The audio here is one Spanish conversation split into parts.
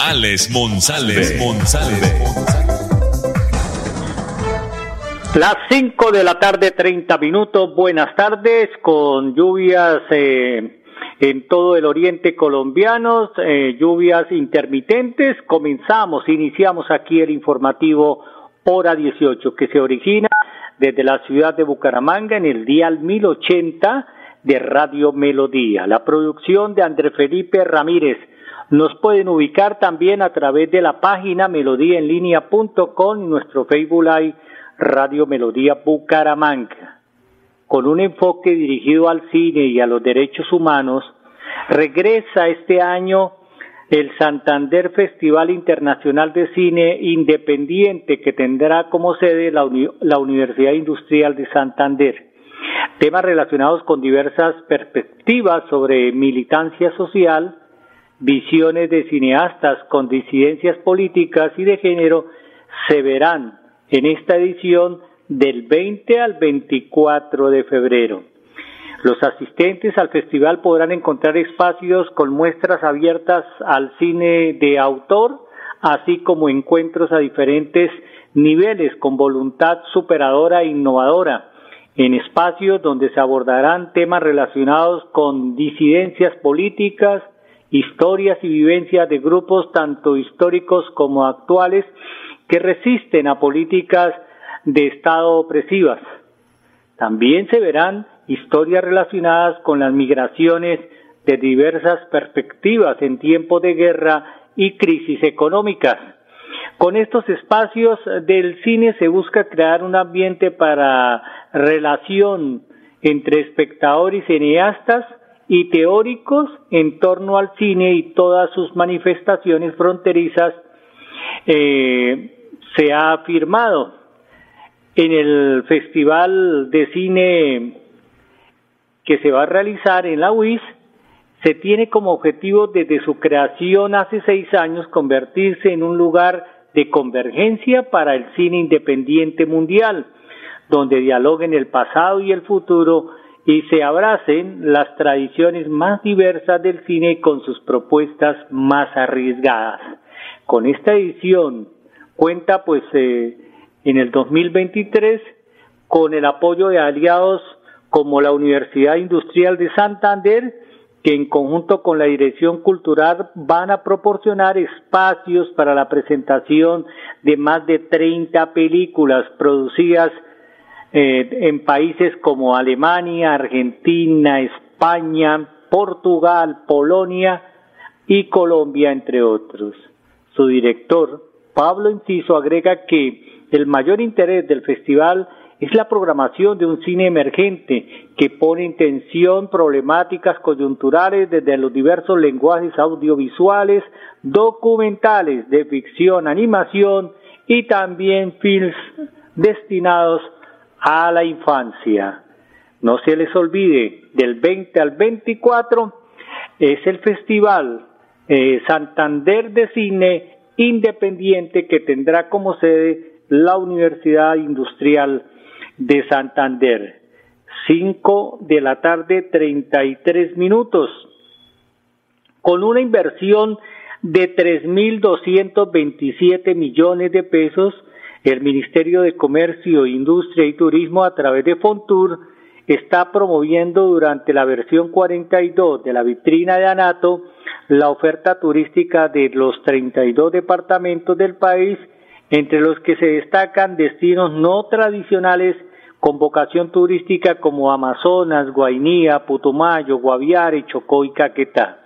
Alex Monsalve. Las 5 de la tarde, 30 minutos. Buenas tardes, con lluvias eh, en todo el oriente colombiano, eh, lluvias intermitentes. Comenzamos, iniciamos aquí el informativo Hora 18, que se origina desde la ciudad de Bucaramanga en el dial 1080 de Radio Melodía. La producción de André Felipe Ramírez. Nos pueden ubicar también a través de la página melodíaenlínea.com y nuestro Facebook Live Radio Melodía Bucaramanga. Con un enfoque dirigido al cine y a los derechos humanos, regresa este año el Santander Festival Internacional de Cine Independiente que tendrá como sede la, la Universidad Industrial de Santander. Temas relacionados con diversas perspectivas sobre militancia social, visiones de cineastas con disidencias políticas y de género se verán en esta edición del 20 al 24 de febrero. Los asistentes al festival podrán encontrar espacios con muestras abiertas al cine de autor, así como encuentros a diferentes niveles con voluntad superadora e innovadora, en espacios donde se abordarán temas relacionados con disidencias políticas, historias y vivencias de grupos tanto históricos como actuales que resisten a políticas de Estado opresivas. También se verán historias relacionadas con las migraciones de diversas perspectivas en tiempos de guerra y crisis económicas. Con estos espacios del cine se busca crear un ambiente para relación entre espectadores y cineastas y teóricos en torno al cine y todas sus manifestaciones fronterizas eh, se ha afirmado. En el Festival de Cine que se va a realizar en la UIS, se tiene como objetivo desde su creación hace seis años convertirse en un lugar de convergencia para el cine independiente mundial, donde dialoguen el pasado y el futuro y se abracen las tradiciones más diversas del cine con sus propuestas más arriesgadas. Con esta edición cuenta pues eh, en el 2023 con el apoyo de aliados como la Universidad Industrial de Santander, que en conjunto con la Dirección Cultural van a proporcionar espacios para la presentación de más de 30 películas producidas eh, en países como Alemania, Argentina, España, Portugal, Polonia y Colombia, entre otros. Su director, Pablo Inciso, agrega que el mayor interés del festival es la programación de un cine emergente que pone en tensión problemáticas coyunturales desde los diversos lenguajes audiovisuales, documentales de ficción, animación y también films destinados a la infancia. No se les olvide, del 20 al 24 es el Festival eh, Santander de Cine Independiente que tendrá como sede la Universidad Industrial de Santander. 5 de la tarde, 33 minutos. Con una inversión de 3.227 millones de pesos, el Ministerio de Comercio, Industria y Turismo a través de Fontur está promoviendo durante la versión 42 de la vitrina de Anato la oferta turística de los 32 departamentos del país, entre los que se destacan destinos no tradicionales con vocación turística como Amazonas, Guainía, Putumayo, Guaviare, Chocó y Caquetá.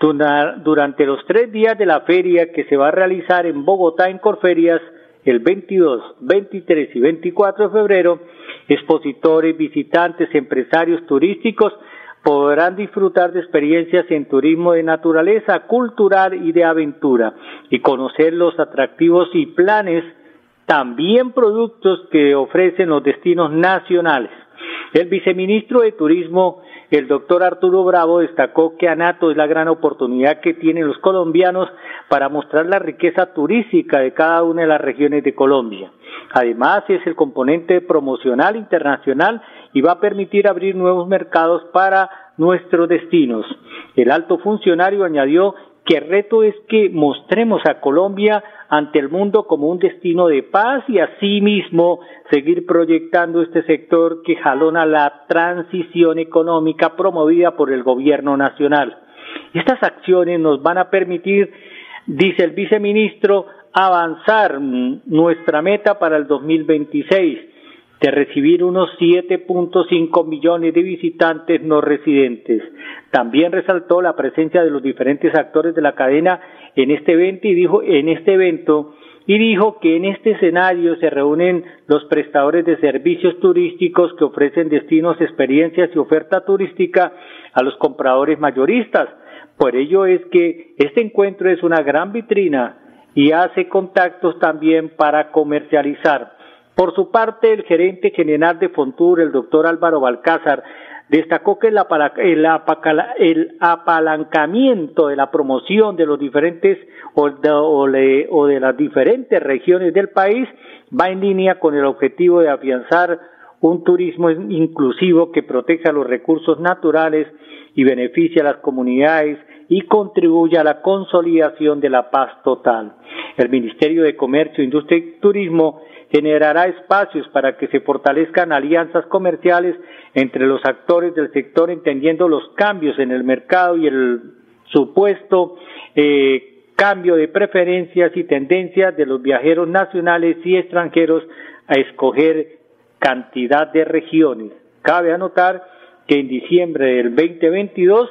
Durante los tres días de la feria que se va a realizar en Bogotá en Corferias, el 22, 23 y 24 de febrero, expositores, visitantes, empresarios turísticos podrán disfrutar de experiencias en turismo de naturaleza, cultural y de aventura y conocer los atractivos y planes, también productos que ofrecen los destinos nacionales. El viceministro de Turismo, el doctor Arturo Bravo, destacó que ANATO es la gran oportunidad que tienen los colombianos para mostrar la riqueza turística de cada una de las regiones de Colombia. Además, es el componente promocional internacional y va a permitir abrir nuevos mercados para nuestros destinos. El alto funcionario añadió que el reto es que mostremos a Colombia ante el mundo como un destino de paz y asimismo seguir proyectando este sector que jalona la transición económica promovida por el gobierno nacional. Estas acciones nos van a permitir, dice el viceministro, avanzar nuestra meta para el 2026 de recibir unos 7.5 millones de visitantes no residentes. También resaltó la presencia de los diferentes actores de la cadena en este evento y dijo en este evento y dijo que en este escenario se reúnen los prestadores de servicios turísticos que ofrecen destinos, experiencias y oferta turística a los compradores mayoristas. Por ello es que este encuentro es una gran vitrina y hace contactos también para comercializar. Por su parte, el gerente general de Fontur, el doctor Álvaro Balcázar, destacó que el, apalancamiento de la promoción de los diferentes o de, las diferentes regiones del país va en línea con el objetivo de afianzar un turismo inclusivo que proteja los recursos naturales y beneficie a las comunidades y contribuya a la consolidación de la paz total. El Ministerio de Comercio, Industria y Turismo generará espacios para que se fortalezcan alianzas comerciales entre los actores del sector, entendiendo los cambios en el mercado y el supuesto eh, cambio de preferencias y tendencias de los viajeros nacionales y extranjeros a escoger cantidad de regiones. Cabe anotar que en diciembre del 2022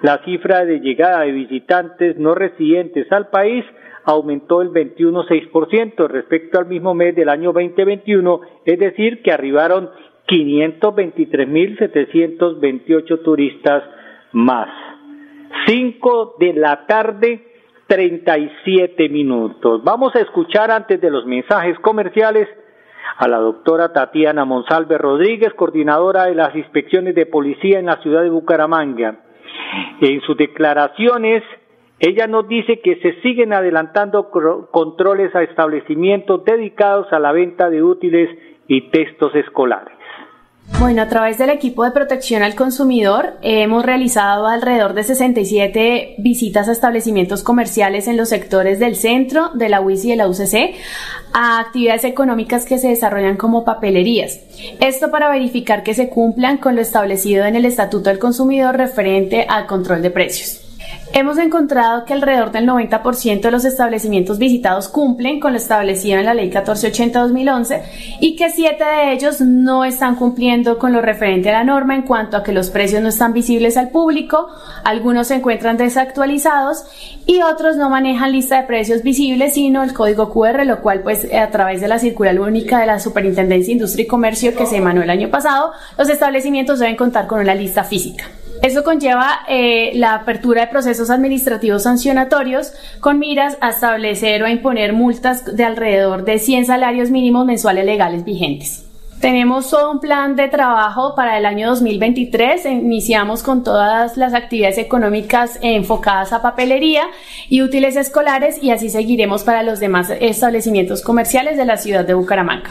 la cifra de llegada de visitantes no residentes al país aumentó el 21,6% respecto al mismo mes del año 2021, es decir, que arribaron 523.728 turistas más. 5 de la tarde, 37 minutos. Vamos a escuchar antes de los mensajes comerciales a la doctora Tatiana Monsalve Rodríguez, coordinadora de las inspecciones de policía en la ciudad de Bucaramanga. En sus declaraciones, ella nos dice que se siguen adelantando controles a establecimientos dedicados a la venta de útiles y textos escolares. Bueno, a través del equipo de protección al consumidor hemos realizado alrededor de 67 visitas a establecimientos comerciales en los sectores del centro, de la UIS y de la UCC, a actividades económicas que se desarrollan como papelerías. Esto para verificar que se cumplan con lo establecido en el Estatuto del Consumidor referente al control de precios. Hemos encontrado que alrededor del 90% de los establecimientos visitados cumplen con lo establecido en la Ley 1480-2011 y que 7 de ellos no están cumpliendo con lo referente a la norma en cuanto a que los precios no están visibles al público, algunos se encuentran desactualizados y otros no manejan lista de precios visibles sino el código QR, lo cual pues a través de la circular única de la Superintendencia de Industria y Comercio que se emanó el año pasado, los establecimientos deben contar con una lista física. Eso conlleva eh, la apertura de procesos administrativos sancionatorios con miras a establecer o a imponer multas de alrededor de 100 salarios mínimos mensuales legales vigentes. Tenemos todo un plan de trabajo para el año 2023. Iniciamos con todas las actividades económicas enfocadas a papelería y útiles escolares y así seguiremos para los demás establecimientos comerciales de la ciudad de Bucaramanga.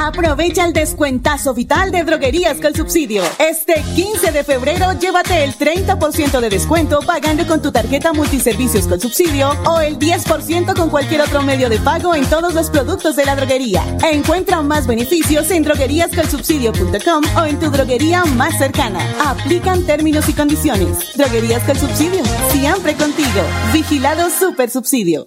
Aprovecha el descuentazo vital de Droguerías con Subsidio. Este 15 de febrero llévate el 30% de descuento pagando con tu tarjeta multiservicios con subsidio o el 10% con cualquier otro medio de pago en todos los productos de la droguería. Encuentra más beneficios en drogueríascolsubsidio.com o en tu droguería más cercana. Aplican términos y condiciones. Droguerías con Subsidio, siempre contigo. Vigilado Super Subsidio.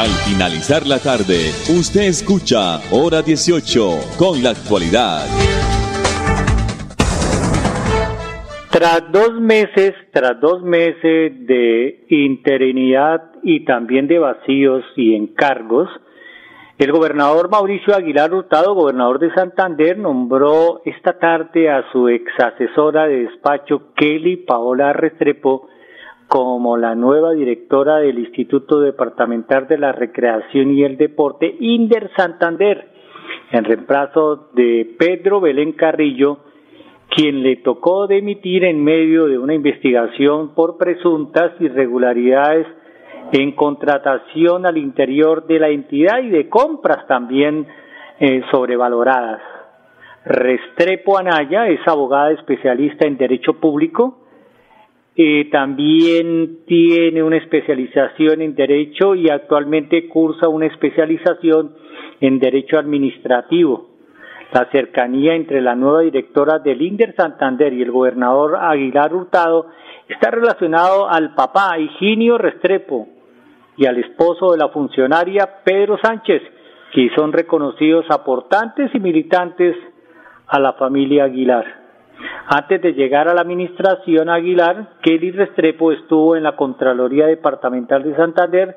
Al finalizar la tarde, usted escucha Hora 18 con la actualidad. Tras dos meses, tras dos meses de interinidad y también de vacíos y encargos, el gobernador Mauricio Aguilar Hurtado, gobernador de Santander, nombró esta tarde a su ex asesora de despacho Kelly Paola Restrepo como la nueva directora del Instituto Departamental de la Recreación y el Deporte, Inder Santander, en reemplazo de Pedro Belén Carrillo, quien le tocó demitir en medio de una investigación por presuntas irregularidades en contratación al interior de la entidad y de compras también eh, sobrevaloradas. Restrepo Anaya es abogada especialista en Derecho Público, también tiene una especialización en Derecho y actualmente cursa una especialización en Derecho Administrativo. La cercanía entre la nueva directora del INDER Santander y el gobernador Aguilar Hurtado está relacionado al papá Higinio Restrepo y al esposo de la funcionaria Pedro Sánchez, que son reconocidos aportantes y militantes a la familia Aguilar. Antes de llegar a la administración Aguilar, Kelly Restrepo estuvo en la Contraloría Departamental de Santander,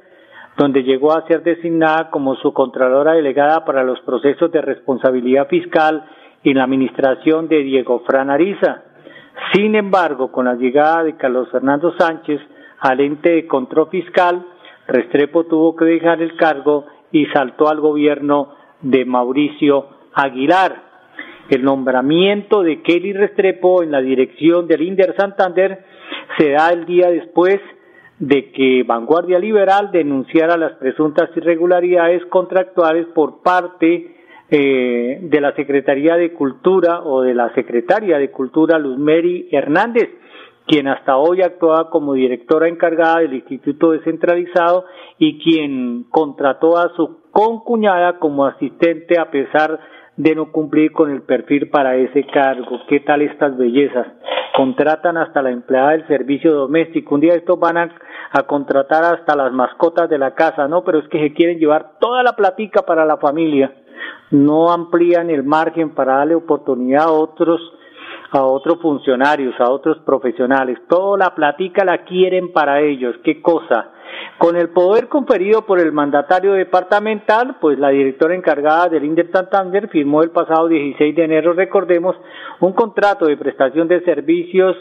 donde llegó a ser designada como su Contralora Delegada para los procesos de responsabilidad fiscal en la administración de Diego Fran Ariza. Sin embargo, con la llegada de Carlos Fernando Sánchez al ente de control fiscal, Restrepo tuvo que dejar el cargo y saltó al gobierno de Mauricio Aguilar. El nombramiento de Kelly Restrepo en la dirección del Inder Santander se da el día después de que Vanguardia Liberal denunciara las presuntas irregularidades contractuales por parte eh, de la Secretaría de Cultura o de la Secretaria de Cultura Luzmeri Hernández, quien hasta hoy actuaba como directora encargada del Instituto Descentralizado y quien contrató a su concuñada como asistente a pesar de no cumplir con el perfil para ese cargo. ¿Qué tal estas bellezas? Contratan hasta la empleada del servicio doméstico. Un día estos van a, contratar hasta las mascotas de la casa, ¿no? Pero es que se quieren llevar toda la platica para la familia. no amplían el margen para darle oportunidad a otros a otros funcionarios, a otros profesionales. Toda la platica la quieren para ellos. ¿Qué cosa? Con el poder conferido por el mandatario departamental, pues la directora encargada del INDER Santander firmó el pasado 16 de enero, recordemos, un contrato de prestación de servicios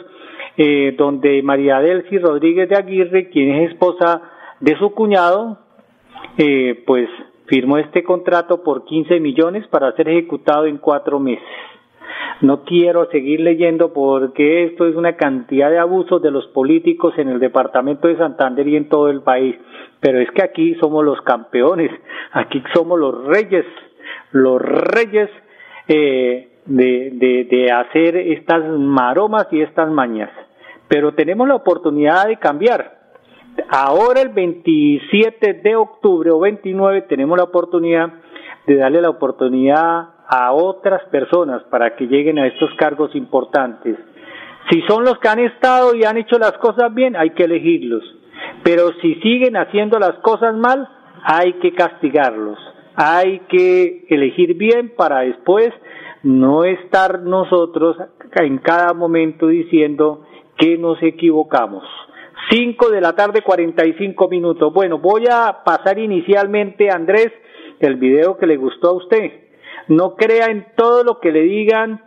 eh, donde María Delcy Rodríguez de Aguirre, quien es esposa de su cuñado, eh, pues firmó este contrato por 15 millones para ser ejecutado en cuatro meses. No quiero seguir leyendo porque esto es una cantidad de abusos de los políticos en el departamento de Santander y en todo el país. Pero es que aquí somos los campeones, aquí somos los reyes, los reyes eh, de, de, de hacer estas maromas y estas mañas. Pero tenemos la oportunidad de cambiar. Ahora el 27 de octubre o 29 tenemos la oportunidad de darle la oportunidad a otras personas para que lleguen a estos cargos importantes. Si son los que han estado y han hecho las cosas bien, hay que elegirlos. Pero si siguen haciendo las cosas mal, hay que castigarlos. Hay que elegir bien para después no estar nosotros en cada momento diciendo que nos equivocamos. Cinco de la tarde, cuarenta y cinco minutos. Bueno, voy a pasar inicialmente, Andrés, el video que le gustó a usted. No crea en todo lo que le digan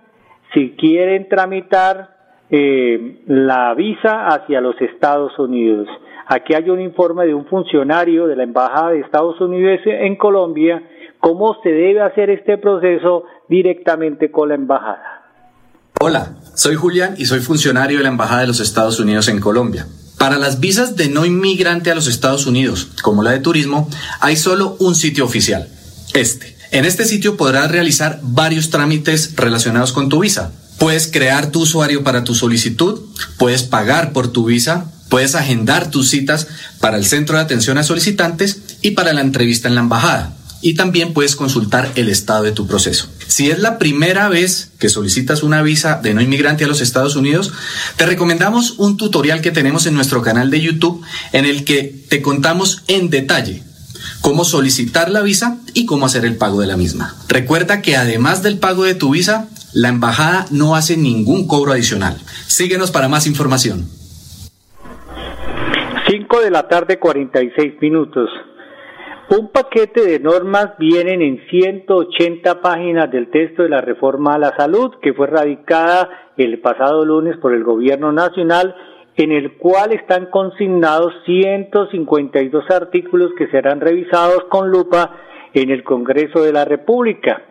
si quieren tramitar eh, la visa hacia los Estados Unidos. Aquí hay un informe de un funcionario de la Embajada de Estados Unidos en Colombia, cómo se debe hacer este proceso directamente con la Embajada. Hola, soy Julián y soy funcionario de la Embajada de los Estados Unidos en Colombia. Para las visas de no inmigrante a los Estados Unidos, como la de turismo, hay solo un sitio oficial, este en este sitio podrás realizar varios trámites relacionados con tu visa. Puedes crear tu usuario para tu solicitud, puedes pagar por tu visa, puedes agendar tus citas para el centro de atención a solicitantes y para la entrevista en la embajada. Y también puedes consultar el estado de tu proceso. Si es la primera vez que solicitas una visa de no inmigrante a los Estados Unidos, te recomendamos un tutorial que tenemos en nuestro canal de YouTube en el que te contamos en detalle cómo solicitar la visa y cómo hacer el pago de la misma. Recuerda que además del pago de tu visa, la embajada no hace ningún cobro adicional. Síguenos para más información. 5 de la tarde 46 minutos. Un paquete de normas vienen en 180 páginas del texto de la reforma a la salud que fue radicada el pasado lunes por el gobierno nacional en el cual están consignados 152 artículos que serán revisados con lupa en el Congreso de la República.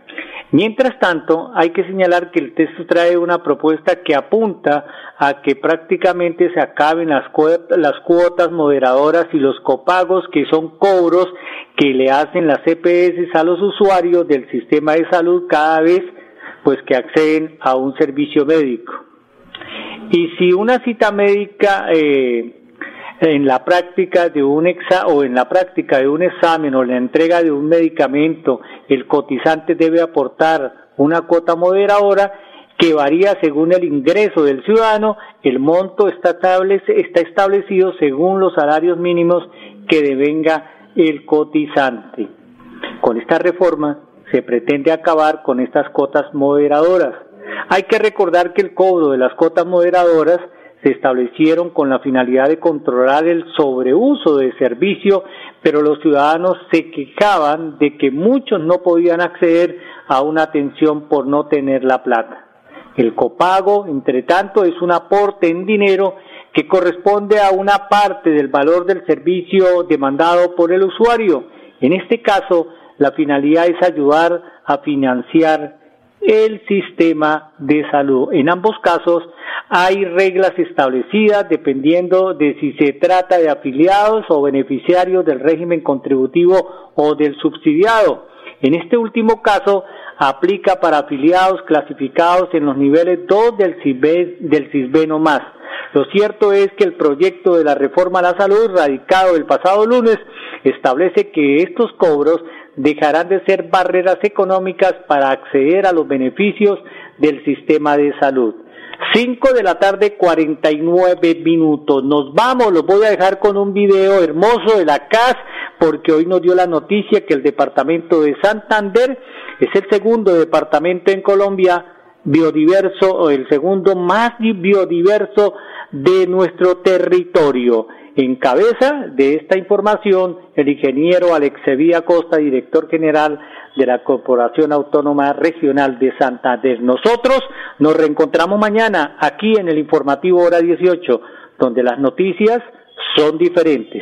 Mientras tanto, hay que señalar que el texto trae una propuesta que apunta a que prácticamente se acaben las, cuotas, moderadoras y los copagos, que son cobros que le hacen las EPS a los usuarios del sistema de salud cada vez pues que acceden a un servicio médico. Y si una cita médica eh, en la práctica de un exa o en la práctica de un examen o la entrega de un medicamento, el cotizante debe aportar una cuota moderadora que varía según el ingreso del ciudadano, el monto está, está establecido según los salarios mínimos que devenga el cotizante. Con esta reforma se pretende acabar con estas cuotas moderadoras. Hay que recordar que el cobro de las cuotas moderadoras se establecieron con la finalidad de controlar el sobreuso de servicio, pero los ciudadanos se quejaban de que muchos no podían acceder a una atención por no tener la plata. El copago, entre tanto, es un aporte en dinero que corresponde a una parte del valor del servicio demandado por el usuario. En este caso, la finalidad es ayudar a financiar el sistema de salud. En ambos casos hay reglas establecidas dependiendo de si se trata de afiliados o beneficiarios del régimen contributivo o del subsidiado. En este último caso, aplica para afiliados clasificados en los niveles 2 del CISBE, del CISBE no más. Lo cierto es que el proyecto de la reforma a la salud, radicado el pasado lunes, establece que estos cobros dejarán de ser barreras económicas para acceder a los beneficios del sistema de salud. 5 de la tarde, 49 minutos. Nos vamos, los voy a dejar con un video hermoso de la CAS porque hoy nos dio la noticia que el departamento de Santander es el segundo departamento en Colombia biodiverso o el segundo más biodiverso de nuestro territorio. En cabeza de esta información, el ingeniero Alexevía Costa, director general de la Corporación Autónoma Regional de Santander. Nosotros nos reencontramos mañana aquí en el informativo hora 18, donde las noticias son diferentes.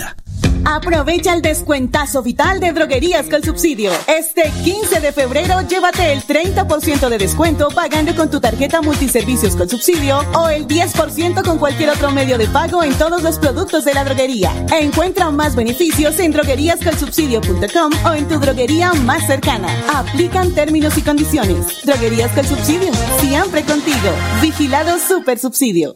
Aprovecha el descuentazo vital de Droguerías con Subsidio. Este 15 de febrero llévate el 30% de descuento pagando con tu tarjeta multiservicios con subsidio o el 10% con cualquier otro medio de pago en todos los productos de la droguería. Encuentra más beneficios en drogueríascolsubsidio.com o en tu droguería más cercana. Aplican términos y condiciones. Droguerías con Subsidio, siempre contigo. Vigilado Super Subsidio.